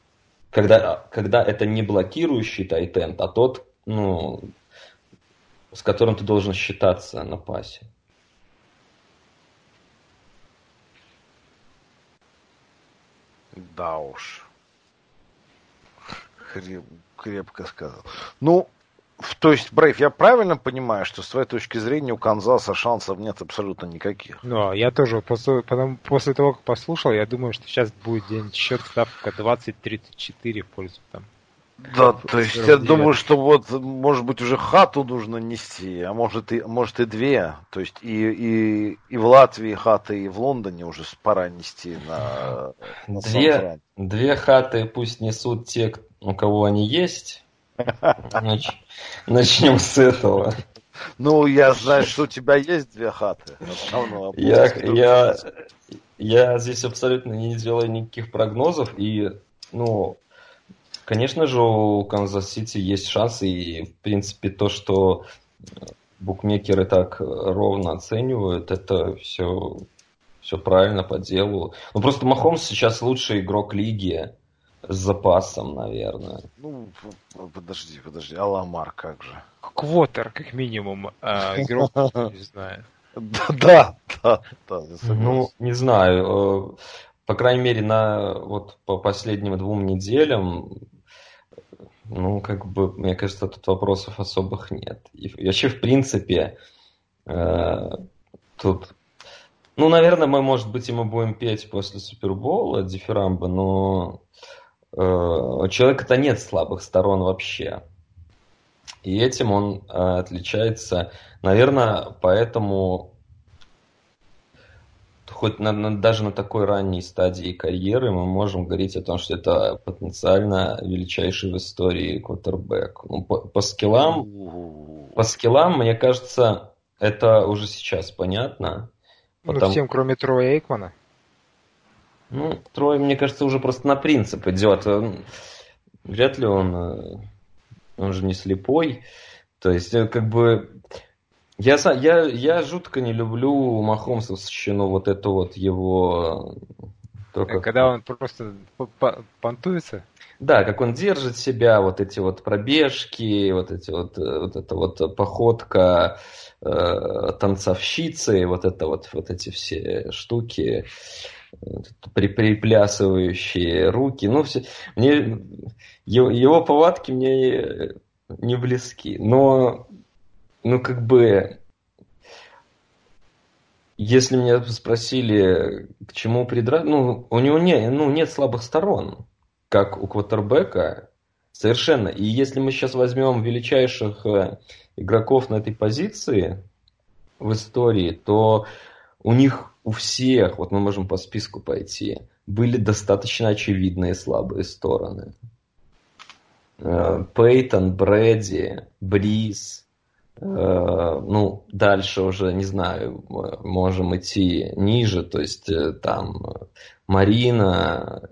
Когда, когда это не блокирующий тайтенд, а тот, ну, с которым ты должен считаться на пасе. Да уж креп, крепко сказал. Ну, то есть, Брейв, я правильно понимаю, что с твоей точки зрения у Канзаса шансов нет абсолютно никаких? Ну, я тоже после, потом, после того, как послушал, я думаю, что сейчас будет день счет ставка 20-34 в пользу там да, то есть я думаю, что вот, может быть, уже хату нужно нести, а может и, может и две. То есть и, и, и в Латвии хаты, и в Лондоне уже пора нести на, на две, две хаты пусть несут те, у кого они есть. Начнем с этого. Ну, я знаю, что у тебя есть две хаты. Я, я, я здесь абсолютно не делаю никаких прогнозов, и, ну, Конечно же, у Канзас-Сити есть шансы, и, в принципе, то, что букмекеры так ровно оценивают, это все, все правильно по делу. Ну, просто Махомс сейчас лучший игрок лиги с запасом, наверное. Ну, подожди, подожди, Аламар как же? Квотер, как минимум, а игрок, не знаю. Да, да, да. Ну, не знаю. Э, по крайней мере, на вот по последним двум неделям ну, как бы, мне кажется, тут вопросов особых нет. И вообще, в принципе, э, тут... Ну, наверное, мы, может быть, и мы будем петь после Супербола дифирамбы, но у человека-то нет слабых сторон вообще. И этим он э, отличается. Наверное, поэтому хоть на, на, даже на такой ранней стадии карьеры мы можем говорить о том, что это потенциально величайший в истории квотербек. Ну, по, по скиллам, по скиллам, мне кажется, это уже сейчас понятно. Ну, потому... всем, кроме Троя Эйкмана. Ну, Трой, мне кажется, уже просто на принцип идет. Вряд ли он... Э, он же не слепой. То есть, э, как бы я, я, я жутко не люблю у Махомса сочину вот это вот его... Только... Когда он просто понтуется? Да, как он держит себя, вот эти вот пробежки, вот эти вот, э, вот эта вот походка э, танцовщицы, вот это вот, вот эти все штуки, при, приплясывающие руки, ну все, мне его, его повадки мне не близки, но ну, как бы, если меня спросили, к чему придрать, ну, у него не, ну, нет слабых сторон, как у квотербека, совершенно. И если мы сейчас возьмем величайших э, игроков на этой позиции в истории, то у них у всех, вот мы можем по списку пойти, были достаточно очевидные слабые стороны. Э, Пейтон, Брэди, Бриз, э, ну, дальше уже, не знаю, можем идти ниже, то есть э, там Марина,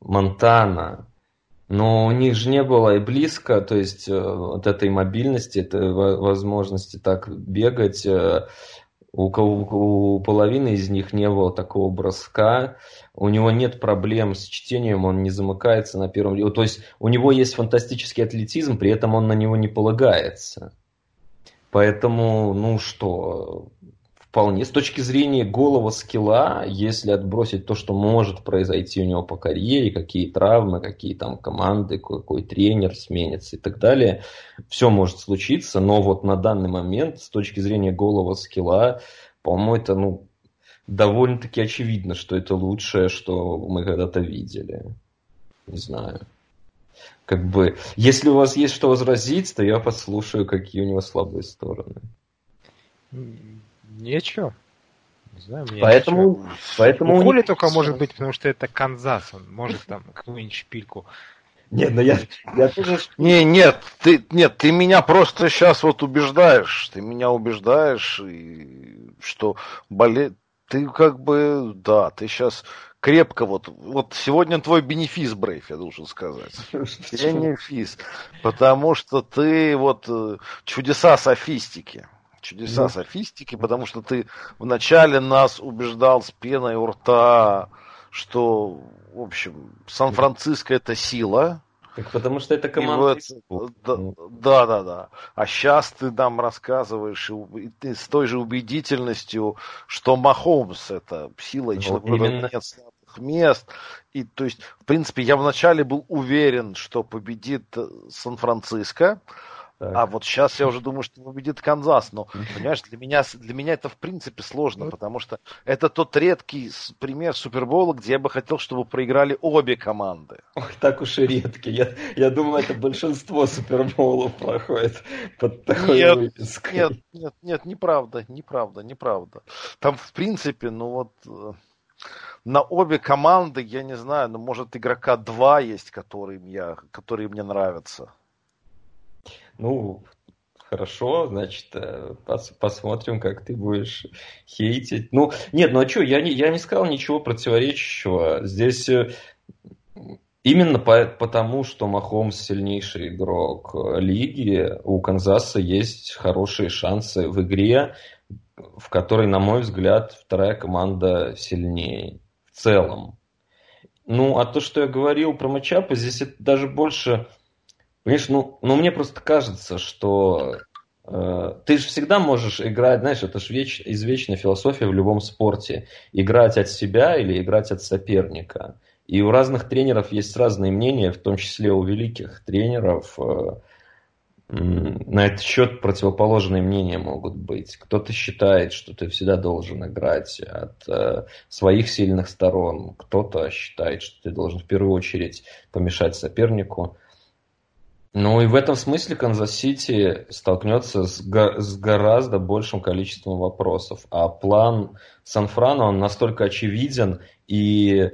Монтана, но у них же не было и близко, то есть вот этой мобильности, этой возможности так бегать, у, у половины из них не было такого броска, у него нет проблем с чтением, он не замыкается на первом... То есть у него есть фантастический атлетизм, при этом он на него не полагается. Поэтому, ну что, вполне с точки зрения голого скилла, если отбросить то, что может произойти у него по карьере, какие травмы, какие там команды, какой тренер сменится и так далее, все может случиться, но вот на данный момент с точки зрения голого скилла, по-моему, это ну, довольно-таки очевидно, что это лучшее, что мы когда-то видели. Не знаю. Как бы, если у вас есть что возразить, то я послушаю, какие у него слабые стороны. Нечего. Не знаю, мне поэтому, ничего. поэтому у Коли только может быть, потому что это Канзас, он может там какую-нибудь шпильку. Нет, но я, я тоже... Не, нет, ты, нет, ты меня просто сейчас вот убеждаешь, ты меня убеждаешь, и, что болеет, ты как бы, да, ты сейчас крепко вот, вот сегодня твой бенефис, Брейв, я должен сказать. Бенефис, потому что ты вот э, чудеса софистики чудеса ну. софистики, потому что ты вначале нас убеждал с пеной у рта, что, в общем, Сан-Франциско это сила. Так потому что это команда. Вот, да, да, да, да. А сейчас ты нам рассказываешь и, ты с той же убедительностью, что Махомс это сила, и человек, ну, именно... нет слабых мест. И то есть, в принципе, я вначале был уверен, что победит Сан-Франциско. Так. А вот сейчас я уже думаю, что победит Канзас. Но, понимаешь, для меня, для меня это в принципе сложно, потому что это тот редкий пример Супербола, где я бы хотел, чтобы проиграли обе команды. Ох, так уж и редкий. Я, я думаю, это большинство Суперболов проходит под такой нет, выпиской. Нет, нет, нет, неправда, неправда, неправда. Там, в принципе, ну вот э, на обе команды, я не знаю, ну, может, игрока два есть, которые, я, которые мне нравятся. Ну, хорошо, значит, э, пос посмотрим, как ты будешь хейтить. Ну, нет, ну а что, я не, я не сказал ничего противоречащего. Здесь э, именно по, потому, что Махомс сильнейший игрок лиги, у Канзаса есть хорошие шансы в игре, в которой, на мой взгляд, вторая команда сильнее в целом. Ну, а то, что я говорил про матчапы, здесь это даже больше Понимаешь, ну, ну мне просто кажется, что э, ты же всегда можешь играть, знаешь, это же веч, извечная философия в любом спорте. Играть от себя или играть от соперника. И у разных тренеров есть разные мнения, в том числе у великих тренеров. Э, на этот счет противоположные мнения могут быть. Кто-то считает, что ты всегда должен играть от э, своих сильных сторон, кто-то считает, что ты должен в первую очередь помешать сопернику. Ну и в этом смысле Канзас-Сити столкнется с, го- с гораздо большим количеством вопросов. А план Сан-Франо, он настолько очевиден, и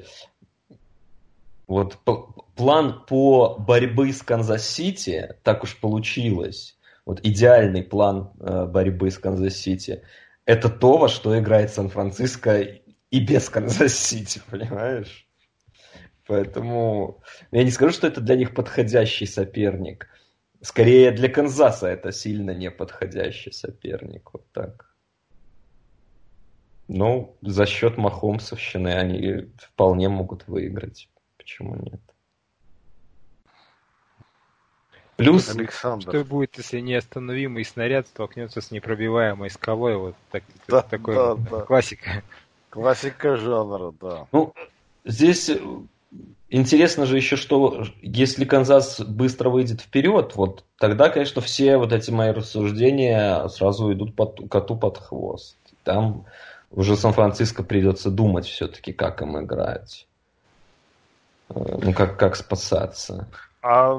вот план по борьбе с Канзас-Сити, так уж получилось, вот идеальный план э, борьбы с Канзас-Сити, это то, во что играет Сан-Франциско и без Канзас-Сити, понимаешь? Поэтому я не скажу, что это для них подходящий соперник. Скорее для Канзаса это сильно неподходящий соперник. Вот так. Но за счет Махомсовщины они вполне могут выиграть. Почему нет? Плюс, Александр. что будет, если неостановимый снаряд столкнется с непробиваемой скалой? Вот так, да, такой да, да. классика. Классика жанра, да. Ну, здесь интересно же еще, что если Канзас быстро выйдет вперед, вот тогда, конечно, все вот эти мои рассуждения сразу идут под, коту под хвост. Там уже Сан-Франциско придется думать все-таки, как им играть. Э, ну, как, как спасаться. А,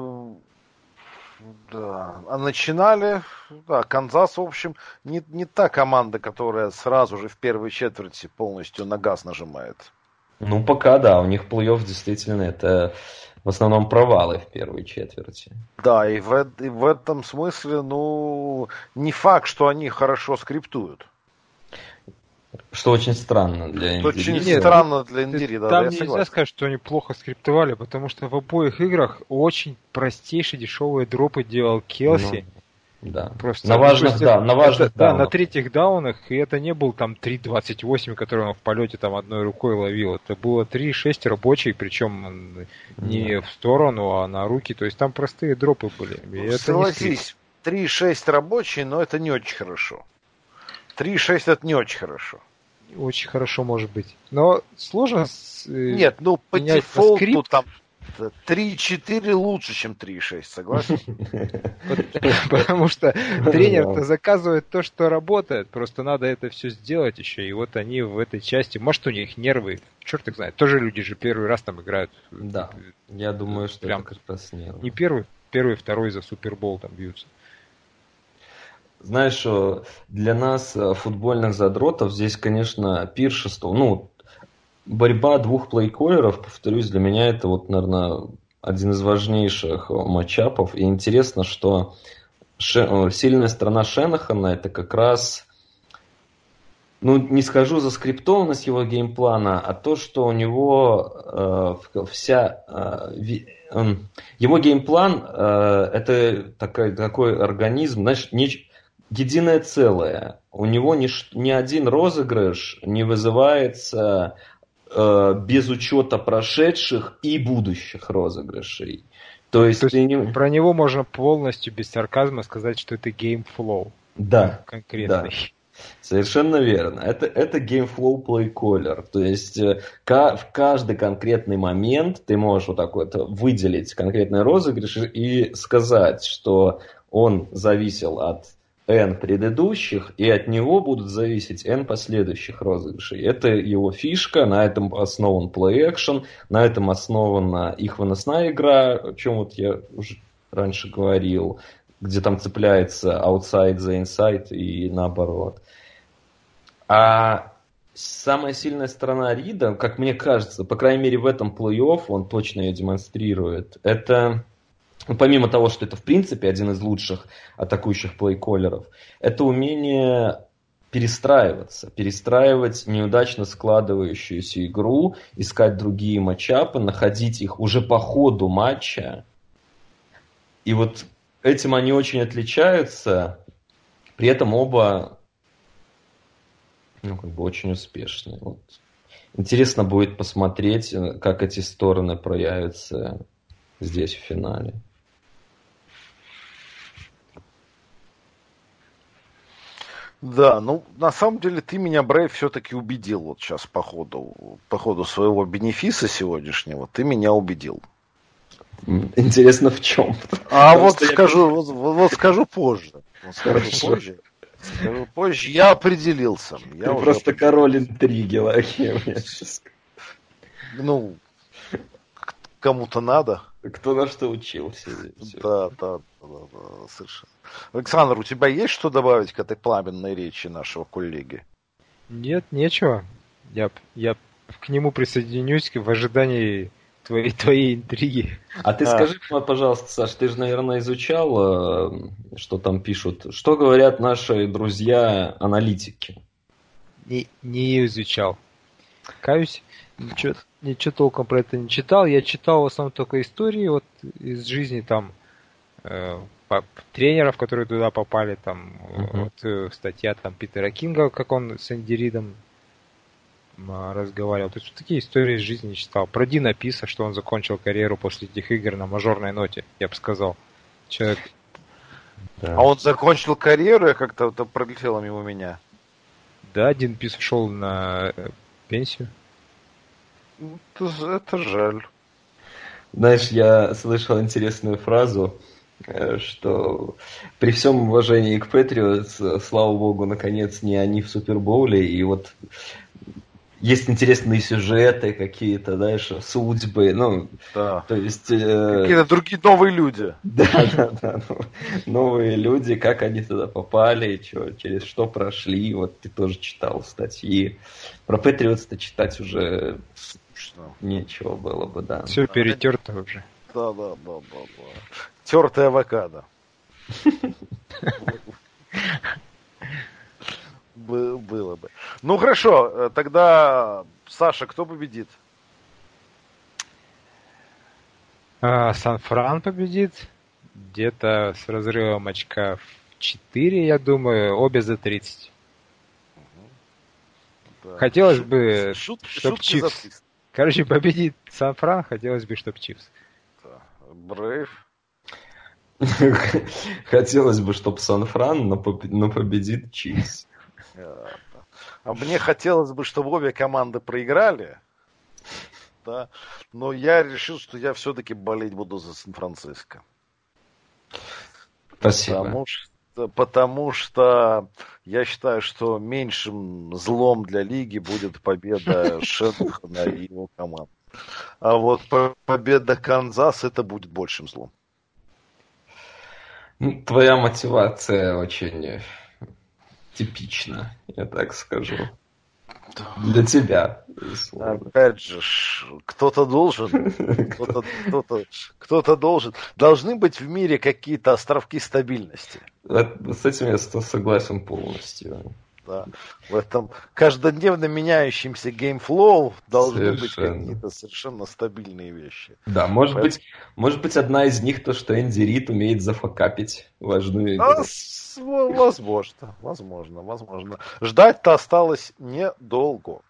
да. а начинали, да, Канзас, в общем, не, не та команда, которая сразу же в первой четверти полностью на газ нажимает. Ну, пока да, у них плей-офф действительно это в основном провалы в первой четверти. Да, и в, и в этом смысле, ну, не факт, что они хорошо скриптуют. Что очень странно для Индири. Очень Нет, странно для Индири, да. Там нельзя согласен. сказать, что они плохо скриптовали, потому что в обоих играх очень простейшие дешевые дропы делал Келси. Ну, да. Просто, на важных, да, на важных это, Да, на третьих даунах, и это не был там 3.28, который он в полете там одной рукой ловил. Это было 3.6 рабочий, причем не да. в сторону, а на руки. То есть там простые дропы были. И ну, Согласись, 3.6 рабочий, но это не очень хорошо. 3.6 это не очень хорошо. Очень хорошо может быть. Но сложно... Э, Нет, ну по дефолту там 3-4 лучше, чем 3-6, согласен? Потому что тренер-то заказывает то, что работает. Просто надо это все сделать еще. И вот они в этой части... Может, у них нервы. Черт их знает. Тоже люди же первый раз там играют. Да. Я думаю, что прям как раз нервы. Не первый, первый, второй за Супербол там бьются. Знаешь, для нас, э, футбольных задротов, здесь, конечно, пиршество. Ну, борьба двух play-caller ов, повторюсь, для меня это вот, наверное, один из важнейших matchup ов. И интересно, что Ше... сильная сторона Шенахана это как раз, ну, не скажу за скриптованность его game plan а, а то, что у него э, вся... Э, э, его game plan э, это такой, такой организм, знаешь, не, единое целое. У него ни, ни один розыгрыш не вызывается э, без учета прошедших и будущих розыгрышей. То есть, То есть не... про него можно полностью без сарказма сказать, что это game flow. Да. Конкретный. Да. Совершенно верно. Это, это game flow playcaller. То есть э, в каждый конкретный момент ты можешь вот так вот выделить конкретный розыгрыш и сказать, что он зависел от N предыдущих, и от него будут зависеть N последующих розыгрышей. Это его фишка, на этом основан play action, на этом основана их выносная игра, о чем вот я уже раньше говорил, где там цепляется outside за inside и наоборот. А самая сильная сторона Рида, как мне кажется, по крайней мере в этом плей-офф он точно ее демонстрирует, это помимо того, что это в принципе один из лучших атакующих плейколеров, это умение перестраиваться, перестраивать неудачно складывающуюся игру, искать другие матчапы, находить их уже по ходу матча. И вот этим они очень отличаются, при этом оба ну, как бы очень успешные. Вот. Интересно будет посмотреть, как эти стороны проявятся здесь в финале. Да, ну на самом деле ты меня, Брейв, все-таки убедил вот сейчас по ходу, по ходу своего бенефиса сегодняшнего, ты меня убедил. Интересно в чем? А вот скажу, вот, вот скажу позже. Вот скажу позже. Скажу позже. Я определился. Я Ты просто король интриги, Лахим. Ну, кому-то надо. Кто на что учился. Да, да, да, да, совершенно. Александр, у тебя есть что добавить к этой пламенной речи нашего коллеги? Нет, нечего. Я, я к нему присоединюсь в ожидании твоей, твоей интриги. А ты а. скажи, пожалуйста, Саш, ты же, наверное, изучал, э, что там пишут. Что говорят наши друзья-аналитики? Не, не изучал. Каюсь, ничего, ничего толком про это не читал. Я читал в основном только истории вот из жизни там э, тренеров, которые туда попали, там uh-huh. вот э, статья там Питера Кинга, как он с Энди Ридом разговаривал. То есть вот такие истории из жизни читал. Про Ди написано, что он закончил карьеру после этих игр на мажорной ноте, я бы сказал. Человек... Да. А он закончил карьеру, я как-то это пролетело мимо меня. Да, Дин Пис ушел на э, пенсию. Это, это жаль. Знаешь, я слышал интересную фразу, э, что при всем уважении к Патриотс, слава богу, наконец не они в Супербоуле, и вот есть интересные сюжеты какие-то, знаешь, судьбы, ну, Да. то есть... э, Какие-то другие новые люди. Да, да, да. ну, новые люди, как они туда попали, чё, через что прошли. Вот ты тоже читал статьи. Про Патриотс-то читать уже Скучно. нечего было бы, да. Все перетерто уже. Да, да, да, да, да. Тертая авокадо. Бы- Было бы. Ну хорошо, э, тогда Саша, кто победит? А, Сан-Фран победит. Где-то с разрывом очка в 4, я думаю. Обе за 30. Да. Хотелось Шут- бы, шут- чтоб шутки за Чивс. 300. Короче, победит Сан-Фран. Хотелось бы, чтоб Чивс. Брейв. Хотелось бы, чтобы Сан-Фран, но, поб- но победит Чивс. А мне хотелось бы, чтобы обе команды проиграли. Да. Но я решил, что я все-таки болеть буду за Сан-Франциско. Спасибо. Потому что, потому что я считаю, что меньшим злом для лиги будет победа Шенхана и его команды. А вот по- победа Канзас это будет большим злом. Ну, Твоя мотивация очень типична, я так скажу. Для тебя. Опять же, кто-то должен, кто-то, кто-то, кто-то должен. Должны быть в мире какие-то островки стабильности. Это- С этим я согласен полностью. Да. В этом каждодневно меняющемся game flow должны Совершенно. быть какие-то совершенно стабильные вещи. Да, может Поэтому- быть, может быть, одна из них то, что Энди Рид умеет зафакапить важную А, игру. во- возможно, возможно, возможно. Ждать-то осталось недолго.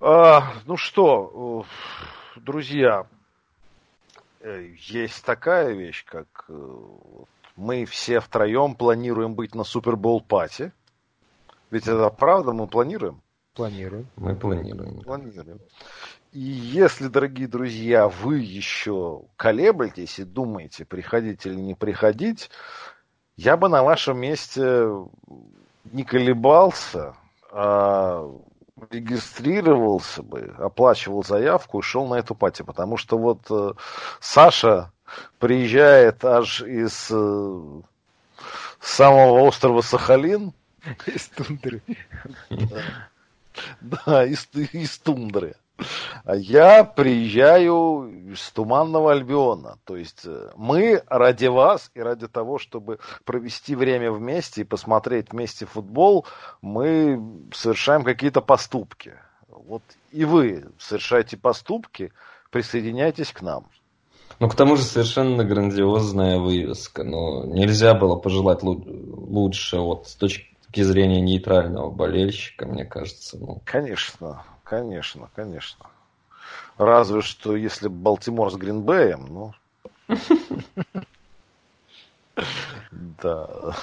А, ну что, друзья, э, есть такая вещь, как э, мы все втроем планируем быть на Супербол пати. Ведь это правда, мы планируем. Планируем. Мы планируем. Планируем. И если, дорогие друзья, вы еще колеблетесь и думаете, приходить или не приходить, я бы на вашем месте не колебался, а регистрировался бы, оплачивал заявку и шел на эту пати. Потому что вот э, Саша приезжает аж из э, самого острова Сахалин, Из тундры. Да, из, из тундры. А я приезжаю из Туманного Альбиона. То есть э, мы ради вас и ради того, чтобы провести время вместе и посмотреть вместе футбол, мы совершаем какие-то поступки. Вот и вы совершаете поступки, присоединяйтесь к нам. Ну, к тому же совершенно грандиозная вывеска. Но нельзя было пожелать лу- лучше вот с точки зрения нейтрального болельщика, мне кажется. Ну, Конечно, конечно, конечно. Разве что если Балтимор с Гринбеем, ну... Да.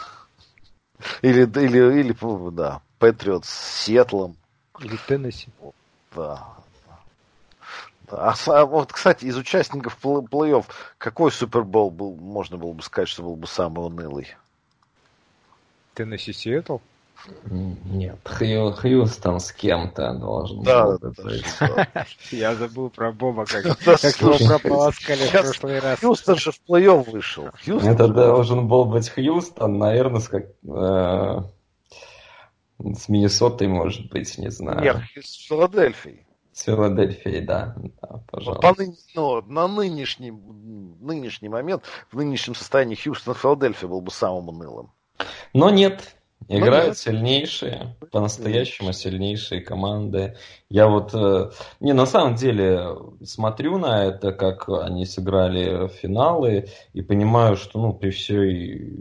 Или, или, или, да, Патриот с Сетлом. Или Теннесси. Да. Да. А, а вот, кстати, из участников плей- плей-офф, какой Супербол был, можно было бы сказать, что был бы самый унылый? Теннесси Сиэтл? нет, Хью- Хьюстон с кем-то должен Да, был да, быть. да. Я забыл про Боба, как, как его прополоскали в сейчас прошлый раз. Хьюстон же в плей-офф вышел. Хьюстон Это же- должен был быть Хьюстон, наверное, с, как, э, с Миннесотой, может быть, не знаю. Нет, из Филадельфии. С Филадельфией, да. да пожалуйста. по ны- ну, на нынешний, нынешний момент, в нынешнем состоянии Хьюстон Филадельфия был бы самым унылым. Но нет, играют нет. сильнейшие, по-настоящему сильнейшие команды. Я вот, э, не, на самом деле, смотрю на это, как они сыграли финалы, и понимаю, что, ну, при всей,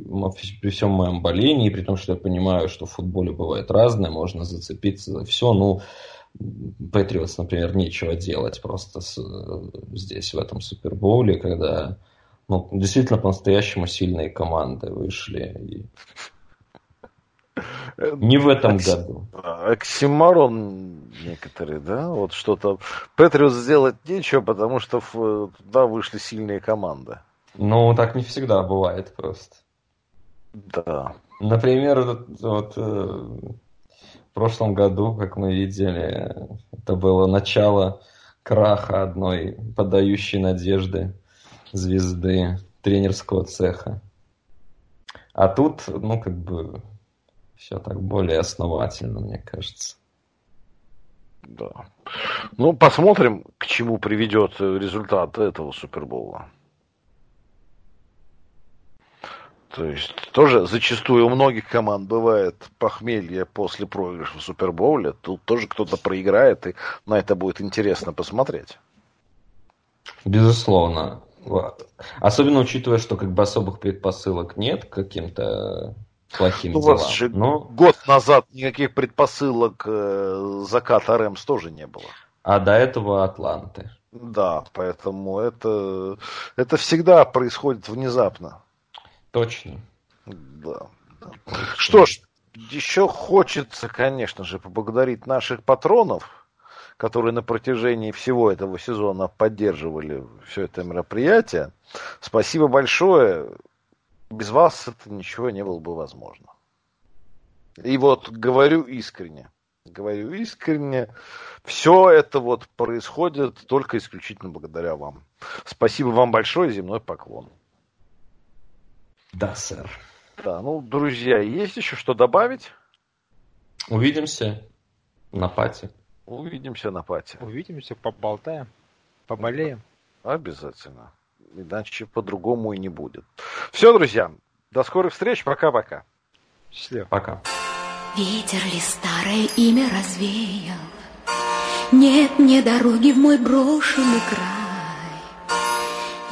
при всем моем болении, при том, что я понимаю, что в футболе бывает разное, можно зацепиться за все, ну, Патриотс, например, нечего делать просто с- здесь, в этом Супербоуле, когда ну, действительно по-настоящему сильные команды вышли. И Не в этом Окси... году. Оксимарон некоторые, да? Вот что-то. Патриот сделать нечего, потому что туда вышли сильные команды. Ну, так не всегда бывает просто. Да. Например, вот, вот э, в прошлом году, как мы видели, это было начало краха одной подающей надежды звезды тренерского цеха. А тут, ну, как бы, все так более основательно, мне кажется. Да. Ну, посмотрим, к чему приведет результат этого Супербола. То есть тоже зачастую у многих команд бывает похмелье после проигрыша в Супербоуле. Тут тоже кто-то проиграет, и на это будет интересно посмотреть. Безусловно. Особенно учитывая, что как бы особых предпосылок нет к каким-то плохим ну, делам. У вас же Но... год назад никаких предпосылок э, заката Рэмс тоже не было. А до этого Атланты. Да, поэтому это, это всегда происходит внезапно. Точно. Да. Что ж, еще хочется, конечно же, поблагодарить наших патронов, которые на протяжении всего этого сезона поддерживали все это мероприятие. Спасибо большое. Без вас это ничего не было бы возможно. И вот говорю искренне, говорю искренне, все это вот происходит только исключительно благодаря вам. Спасибо вам большое, земной поклон. Да, сэр. Да, ну, друзья, есть еще что добавить? Увидимся на пати. Увидимся на пати. Увидимся, поболтаем, поболеем. Обязательно. Иначе по-другому и не будет. Все, друзья, до скорых встреч. Пока-пока. Счастливо. Пока. Ветер ли старое имя развеял? Нет мне дороги в мой брошенный край.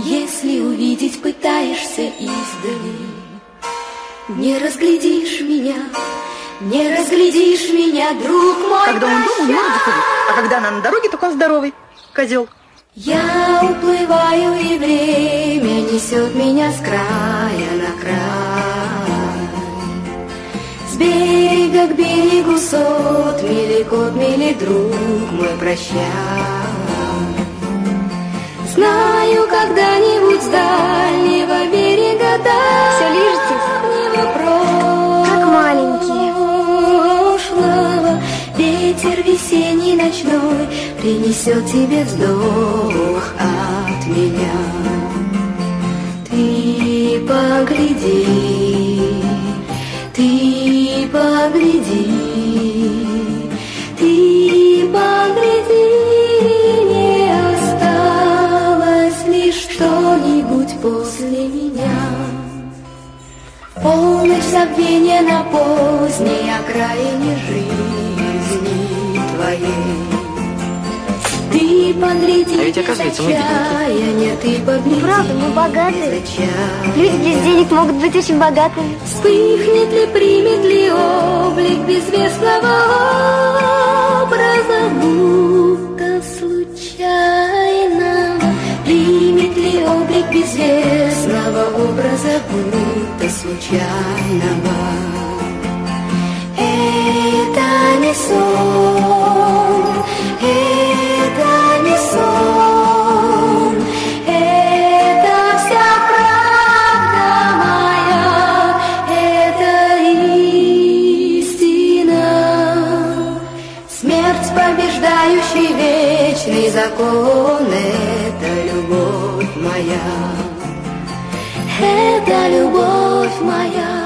Если увидеть пытаешься издали, Не разглядишь меня, не разглядишь меня, друг мой. Когда он дома, не может заходить, а когда она на дороге, только он здоровый, козел. Я уплываю, и время несет меня с края на край. С берега к берегу сот мили, кот мили, друг мой, прощай. Знаю, когда-нибудь с дальнего берега до Все лежите, ветер весенний ночной принесет тебе вздох от меня. Ты погляди, ты погляди, ты погляди. после меня. Полночь забвения на поздней окраине жизни а ведь оказывается, мы бедняки. Погляди, Правда, мы богатые. Люди без денег могут быть очень богатыми. Вспыхнет ли, примет ли облик безвестного образа, будто случайно примет ли облик безвестного образа, будто случайного. Это не сон, это закон, это любовь моя, это любовь моя.